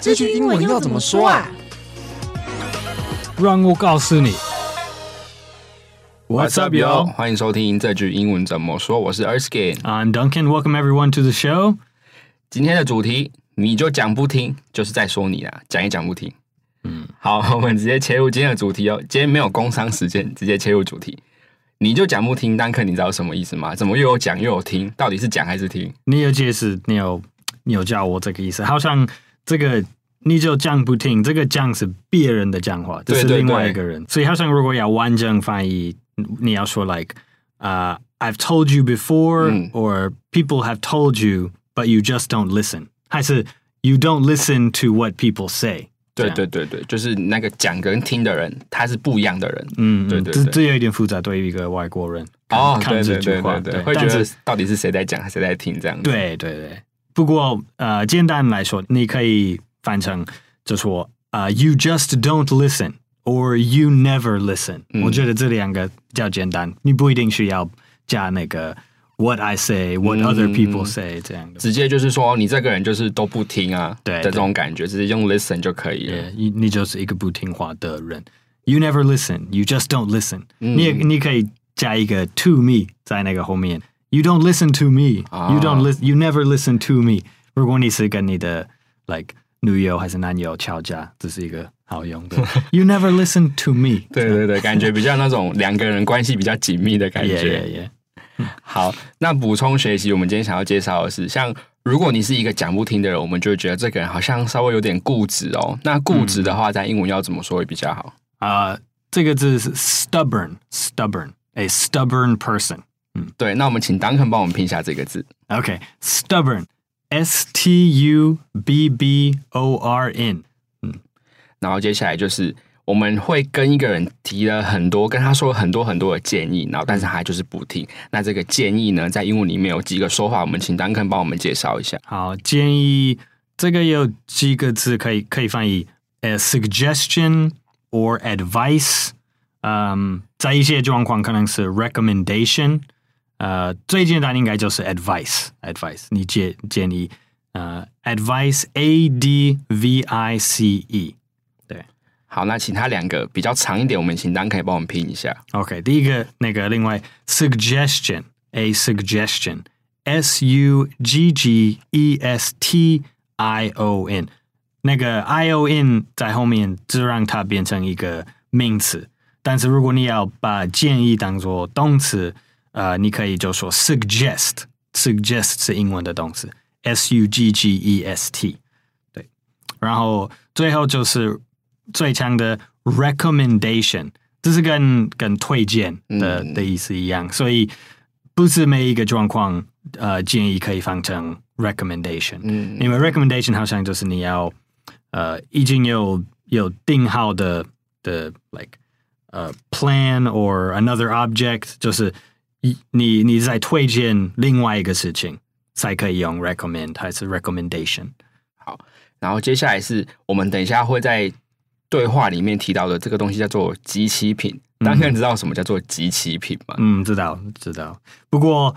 这句英文要怎么说啊？让我告诉你。What's up, yo？欢迎收听这句英文怎么说。我是 Erskine。I'm Duncan. Welcome everyone to the show. 今天的主题，你就讲不听，就是在说你啦，讲也讲不听。嗯，好，我们直接切入今天的主题哦。今天没有工商时间，直接切入主题。你就讲不听，Duncan，你知道什么意思吗？怎么又有讲又有听？到底是讲还是听？你有解释，你有你有叫我这个意思，好像这个你就讲不听，这个讲是别人的讲话，这是另外一个人，对对对，所以好像如果要完整翻译，你要说 like，呃、uh,，I've told you before，、嗯、or people have told you，but you just don't listen，还是 you don't listen to what people say。对对对对，就是那个讲跟听的人，他是不一样的人。嗯，对对，这这有一点复杂，对于一个外国人哦，看这句话，对，会觉得到底是谁在讲，谁在听这样子。对对对。不过呃，简单来说，你可以翻成就说啊，You just don't listen, or you never listen。我觉得这两个比较简单，你不一定需要加那个。What I say, what other people say，这样的直接就是说你这个人就是都不听啊，对的这种感觉，直接用 listen 就可以了。你你就是一个不听话的人。You never listen, you just don't listen。你也你可以加一个 to me 在那个后面。You don't listen to me, you don't listen, you never listen to me。如果你是跟你的 like 女友还是男友吵架，这是一个好用的。You never listen to me。对对对，感觉比较那种两个人关系比较紧密的感觉。好，那补充学习，我们今天想要介绍的是，像如果你是一个讲不听的人，我们就会觉得这个人好像稍微有点固执哦。那固执的话，在英文要怎么说会比较好？啊、嗯呃，这个字是 stubborn，stubborn，a stubborn person。嗯，对。那我们请 Duncan 帮我们拼一下这个字。OK，stubborn，s、okay, t u b b o r n。嗯，然后接下来就是。我们会跟一个人提了很多，跟他说了很多很多的建议，然后但是他就是不听。那这个建议呢，在英文里面有几个说法，我们请 Duncan 帮我们介绍一下。好，建议这个有几个字可以可以翻译，呃，suggestion or advice。嗯，在一些状况可能是 recommendation。呃，最简单应该就是 advice。advice，你建建议，呃，advice，a d v i c e 对。好，那其他两个比较长一点，我们请 Duncan 可以帮我们拼一下。OK，第一个那个，另外 suggestion，a suggestion，s u g g e s t i o n，那个 i o n 在后面，就让它变成一个名词。但是如果你要把建议当做动词，呃，你可以就说 suggest，suggest 是英文的动词，s u g g e s t，对。然后最后就是。最强的 recommendation，这是跟跟推荐的、嗯、的意思一样，所以不是每一个状况，呃，建议可以放成 recommendation，嗯，因为 recommendation 好像就是你要，呃，已经有有定好的的 like，呃，plan or another object，就是你你在推荐另外一个事情才可以用 recommend 还是 recommendation。好，然后接下来是我们等一下会在。对话里面提到的这个东西叫做即期品，大家知道什么叫做即期品吗？嗯，知道，知道。不过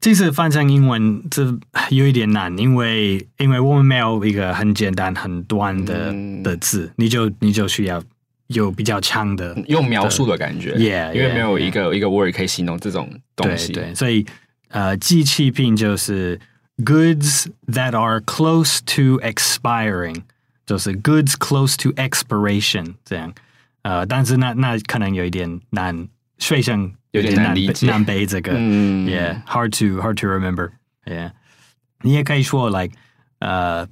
这次翻成英文这有一点难，因为因为我们没有一个很简单很短的、嗯、的字，你就你就需要有比较长的用描述的感觉，yeah, 因为没有一个 yeah, 一个 word 可以形容这种东西。对，对，所以呃，即期品就是 goods that are close to expiring。就是 goods close to expiration 这样，呃，但是那那可能有一点难，学生有点难理解难背这个、嗯、，yeah，hard to hard to remember，yeah，你也可以说 like，呃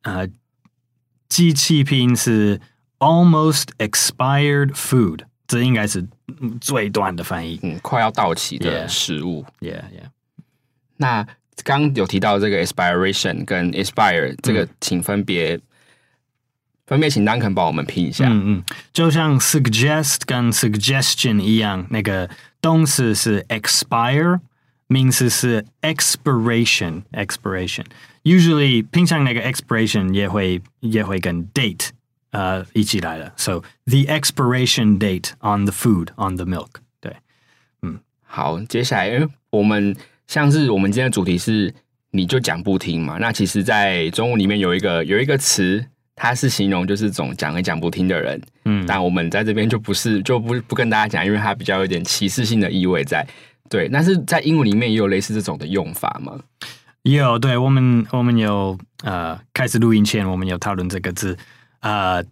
呃，即期品是 almost expired food，这应该是最短的翻译，嗯，快要到期的食物，yeah yeah，, yeah. 那刚有提到这个 expiration 跟 expire 这个，嗯、请分别。分别请 Duncan 帮我们拼一下。嗯嗯，就像 suggest 跟 suggestion 一样，那个动词是 expire，名词是 expiration。expiration usually 平常那个 expiration 也会也会跟 date 呃一起来了。So the expiration date on the food on the milk。对，嗯，好，接下来我们像是我们今天的主题是。你就讲不听嘛。那其实，在中文里面有一个有一个词，它是形容就是总讲也讲不听的人。嗯，但我们在这边就不是就不不跟大家讲，因为它比较有点歧视性的意味在。对，但是在英文里面也有类似这种的用法吗？有，对我们我们有呃开始录音前，我们有讨论这个字，呃，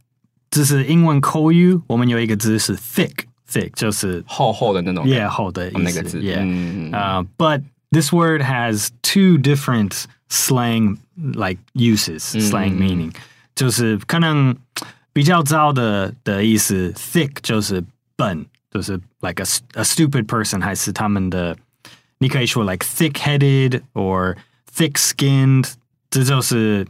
这是英文口语，我们有一个字是 thick，thick 就是厚厚的那种，yeah 厚的意思那个字，yeah，呃、uh, but This word has two different slang like uses, slang meaning，、嗯、就是可能比较糟的的意思，thick 就是笨，就是 like a a stupid person，还是他们的，你可以说 like thick-headed or thick-skinned，这就是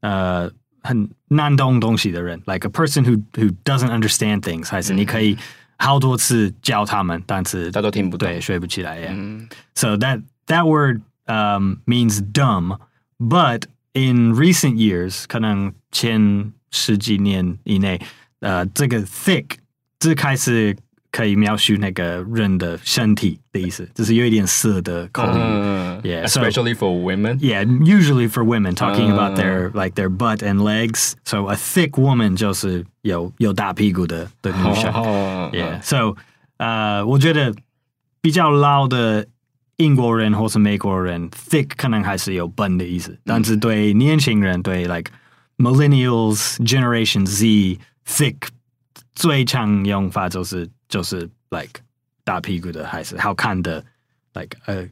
呃 很难懂东西的人，like a person who who doesn't understand things，还是你可以好多次教他们，但是他都听不懂，对，学不起来呀。So that That word um, means dumb, but in recent years，可能前十几年以内，呃，这个 thick 这开始 可以描述那个人的身体的意思，就是有一点色的口音。Uh, yeah, especially so, for women. Yeah, usually for women, talking uh, about their like their butt and legs. So a thick woman 就是有有大屁股的的女生。Oh, yeah, so 呃，我觉得比较老的。英国人或是美国人，thick 可能还是有笨的意思，但是对年轻人，对 like millennials generation Z，thick 最常用法就是 就是 like 大屁股的，还是好看的，like 呃、uh,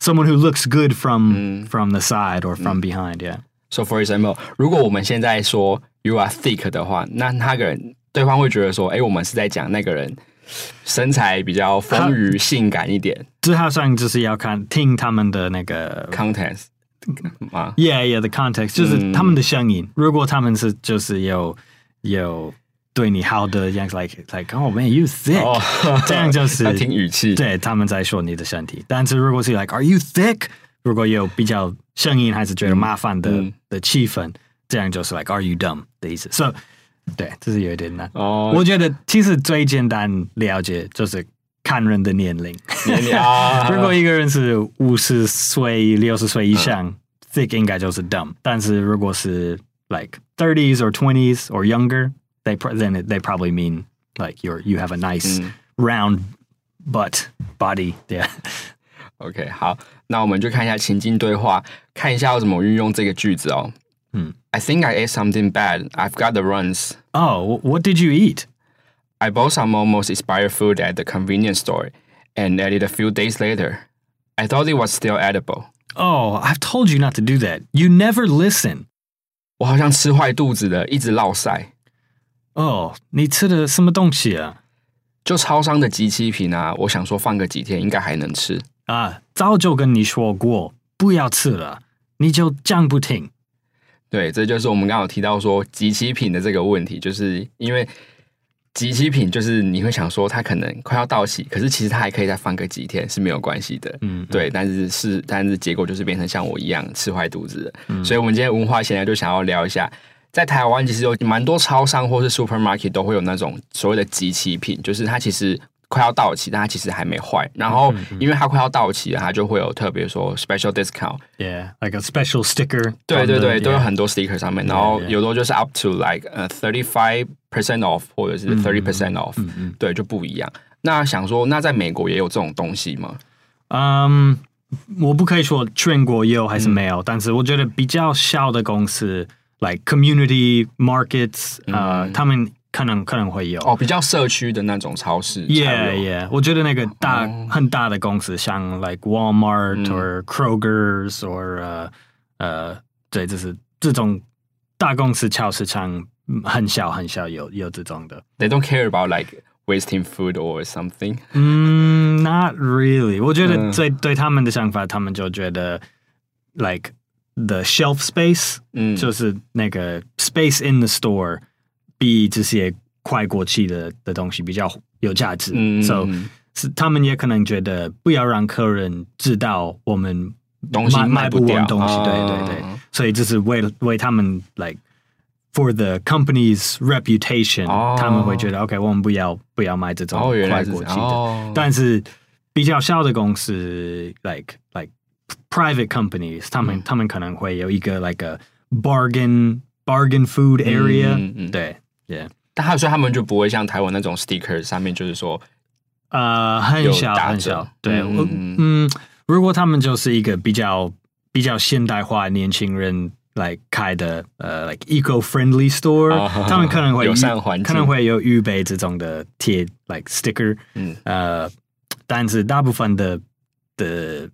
someone who looks good from、嗯、from the side or from、嗯、behind，yeah。So for example，如果我们现在说 you are thick 的话，那那个人对方会觉得说，哎，我们是在讲那个人。身材比较丰腴、性感一点，这好像就是要看听他们的那个 context 啊，yeah yeah，the context 就是他们的声音。如果他们是就是有有 对你好的样子，like like oh man you thick，这样就是 听语气，对他们在说你的身体。但是如果是 like are you thick，如果有比较声音还是觉得麻烦的的气氛，这样就是 like are you dumb 的意思。So 对，这是有点难。哦，我觉得其实最简单了解就是看人的年龄。年龄 啊，如果一个人是五十岁、六十岁以上、嗯、，thick 应该就是 dumb。但是如果是 like thirties or twenties or younger，they then they probably mean like you're you have a nice、嗯、round butt body。Yeah。OK，好，那我们就看一下情境对话，看一下要怎么运用这个句子哦。Hmm. I think I ate something bad. I've got the runs. Oh, what did you eat? I bought some almost expired food at the convenience store and ate it a few days later. I thought it was still edible. Oh, I've told you not to do that. You never listen. 我好像吃坏肚子了，一直落腮。 哦，你吃的什么东西啊？就超商的即期品啊！我想说放个几天应该还能吃啊。早就跟你说过不要吃了，你就讲不听。对，这就是我们刚刚有提到说即期品的这个问题，就是因为即期品就是你会想说它可能快要到期，可是其实它还可以再放个几天是没有关系的，嗯，对，但是是但是结果就是变成像我一样吃坏肚子的，嗯，所以我们今天文化闲聊就想要聊一下，在台湾其实有蛮多超商或是 supermarket 都会有那种所谓的集期品，就是它其实。快要到期，但它其实还没坏。然后，因为它快要到期了，它就会有特别说 special discount。Yeah，like a special sticker。对对对，都有很多 sticker 上面。然后有的就是 up to like 呃 thirty five percent off，或者是 thirty percent off。对，就不一样。那想说，那在美国也有这种东西吗？嗯，我不可以说全国有还是没有，但是我觉得比较小的公司 ，like community markets，呃，他们。可能可能会有哦，比较社区的那种超市。Yeah, yeah，我觉得那个大、哦、很大的公司，像 like Walmart、嗯、or Kroger's or 呃呃，对，就是这种大公司超市场很小很小有有这种的。They don't care about like wasting food or something。嗯，Not really。我觉得对对他们的想法，他们就觉得 like the shelf space，嗯，就是那个 space in the store。比这些快过期的的东西比较有价值，嗯，so 是他们也可能觉得不要让客人知道我们东西卖不完东西，对对对，所以这是为了为他们 like for the company's reputation，他们会觉得 OK，我们不要不要卖这种快过期的，但是比较小的公司 like like private companies，他们、嗯、他们可能会有一个 like a bargain bargain food area，、嗯嗯、对，yeah。但他说他们就不会像台湾那种 sticker 上面就是说，呃，很小很小，对，嗯，嗯，如果他们就是一个比较比较现代化年轻人来开的，呃，like eco-friendly store，、哦、他们可能会可能会有预备这种的贴 like sticker，嗯，呃，但是大部分的的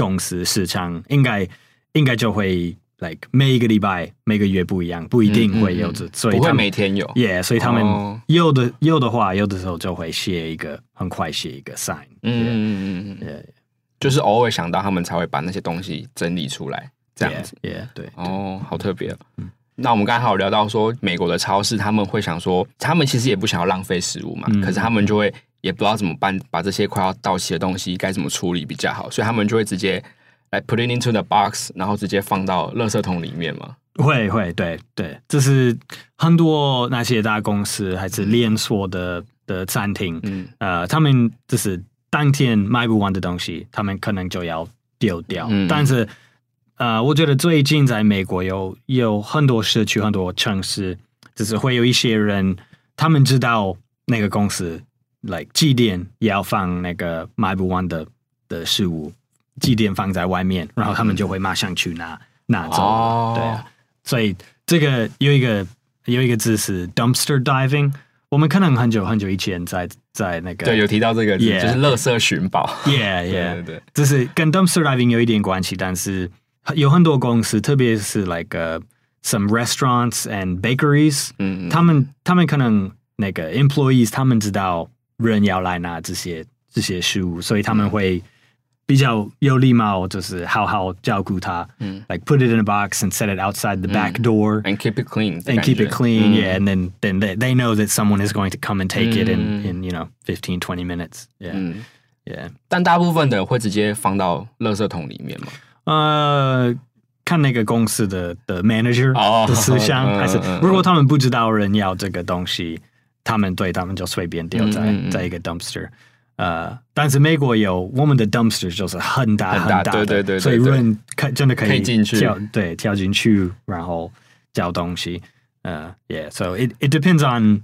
公司市场应该应该就会。like 每一个礼拜、每个月不一样，不一定会有这，嗯嗯、所以他们不会每天有。Yeah，所以他们有的、oh. 有的话，有的时候就会写一个，很快写一个 sign。嗯嗯嗯嗯，yeah, 就是偶尔想到他们才会把那些东西整理出来，这样子。Yeah，, yeah 对。哦、oh,，好特别。嗯，那我们刚才还有聊到说，美国的超市他们会想说，他们其实也不想要浪费食物嘛、嗯，可是他们就会也不知道怎么办，把这些快要到期的东西该怎么处理比较好，所以他们就会直接。来 put it into the box，然后直接放到垃圾桶里面嘛？会会，对对，这是很多那些大公司还是连锁的的餐厅，嗯，呃，他们就是当天卖不完的东西，他们可能就要丢掉。嗯、但是，呃，我觉得最近在美国有有很多社区、很多城市，就是会有一些人，他们知道那个公司来几点要放那个卖不完的的食物。祭奠放在外面，然后他们就会马上去拿拿走。哦、对啊，所以这个有一个有一个字是 dumpster diving。我们可能很久很久以前在在那个对有提到这个字，yeah, 就是垃圾寻宝。Yeah, yeah，对对对，这是跟 dumpster diving 有一点关系，但是有很多公司，特别是 like、uh, some restaurants and bakeries，嗯，他们他们可能那个 employees 他们知道人要来拿这些这些食物，所以他们会。比较有礼貌，就是好好照顾它。嗯，like put it in a box and set it outside the back door and keep it clean and keep it clean. Yeah, and then then they they know that someone is going to come and take it in in you know fifteen twenty minutes. Yeah, yeah. 但大部分的会直接放到垃圾桶里面吗？呃，看那个公司的的 manager 的思想，还是如果他们不知道人要这个东西，他们对他们就随便丢在在一个 dumpster。呃，但是美国有我们的 dumpster 就是很大很大，很大对对对，对，所以人可真的可以进去，对，跳进去，然后交东西。呃、uh,，yeah，so it it depends on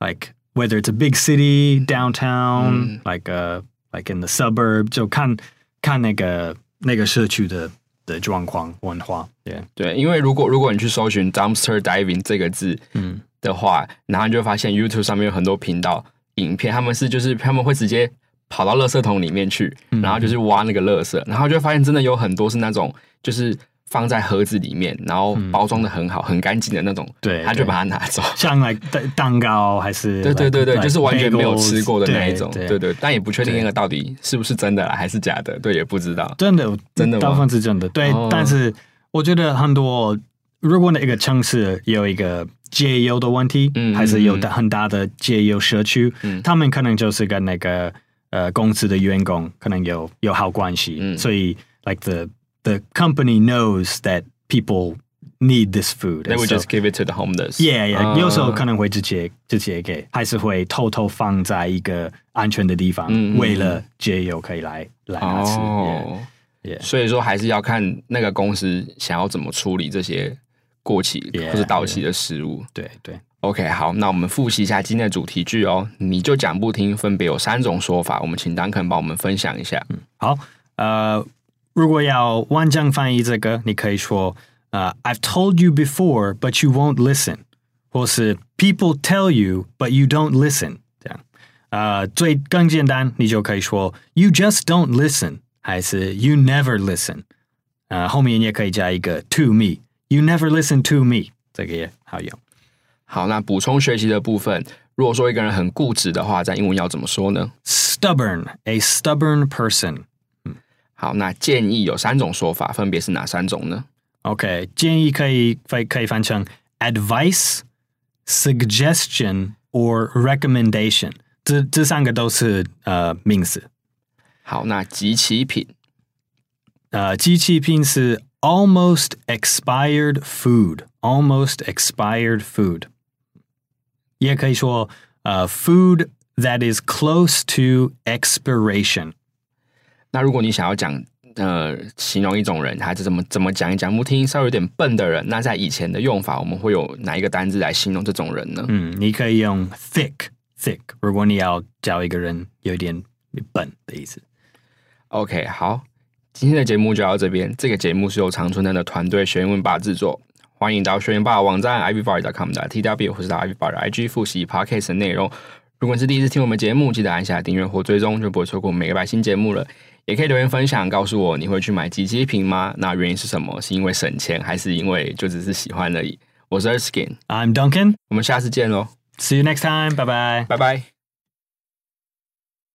like whether it's a big city downtown、嗯、like uh like in the suburb，就看看那个那个社区的的状况文化。Yeah，对，因为如果如果你去搜寻 dumpster diving 这个字，嗯的话，然后你就发现 YouTube 上面有很多频道。影片他们是就是他们会直接跑到垃圾桶里面去，然后就是挖那个垃圾，然后就发现真的有很多是那种就是放在盒子里面，然后包装的很好、很干净的那种。对，他就把它拿走，像来蛋糕还是对对对对，就是完全没有吃过的那一种。对对，但也不确定那个到底是不是真的还是假的，对，也不知道。真的真的，大部分是真的。对，但是我觉得很多，如果那个城市有一个。街友的问题，嗯，还是有的很大的解忧社区，嗯，他们可能就是跟那个呃公司的员工可能有有好关系，嗯，所以 like the the company knows that people need this food. They would just give it to the homeless. Yeah, yeah. 有时候可能会直接直接给，还是会偷偷放在一个安全的地方，嗯，为了街友可以来来拿吃。哦，yeah, yeah. 所以说还是要看那个公司想要怎么处理这些。过期或者到期的食物，对对，对。OK，好，那我们复习一下今天的主题句哦。你就讲不听，分别有三种说法。我们请 Duncan 帮我们分享一下。嗯，好，呃，如果要完整翻译这个，你可以说，呃，I've told you before, but you won't listen，或是 People tell you, but you don't listen。这样，呃，最更简单，你就可以说 You just don't listen，还是 You never listen。呃，后面也可以加一个 To me。You never listen to me，这个也好用。好，那补充学习的部分，如果说一个人很固执的话，在英文要怎么说呢？Stubborn，a stubborn person。嗯，好，那建议有三种说法，分别是哪三种呢？OK，建议可以可以可以翻成 advice、suggestion or recommendation。这这三个都是呃名词。好，那即期品，呃，即期品是。Almost expired food. Almost expired food. 也可以说，呃、uh,，food that is close to expiration。那如果你想要讲呃形容一种人，还是怎么怎么讲也讲不听，稍微有点笨的人，那在以前的用法，我们会有哪一个单字来形容这种人呢？嗯，你可以用 thick thick，如果你要教一个人有点笨的意思。OK，好，今天的节目就到这边。这个节目是由常春藤的团队学问吧制作。欢迎到学问吧网站 ivybar.com 的 tw 或是到 ivybar 的 IG 复习 podcast 的内容。如果你是第一次听我们节目，记得按下订阅或追踪，就不会错过每个白新节目了。也可以留言分享，告诉我你会去买即期品吗？那原因是什么？是因为省钱，还是因为就只是喜欢而已？我是 Erskine，I'm Duncan，我们下次见喽。See you next time，拜拜，拜拜。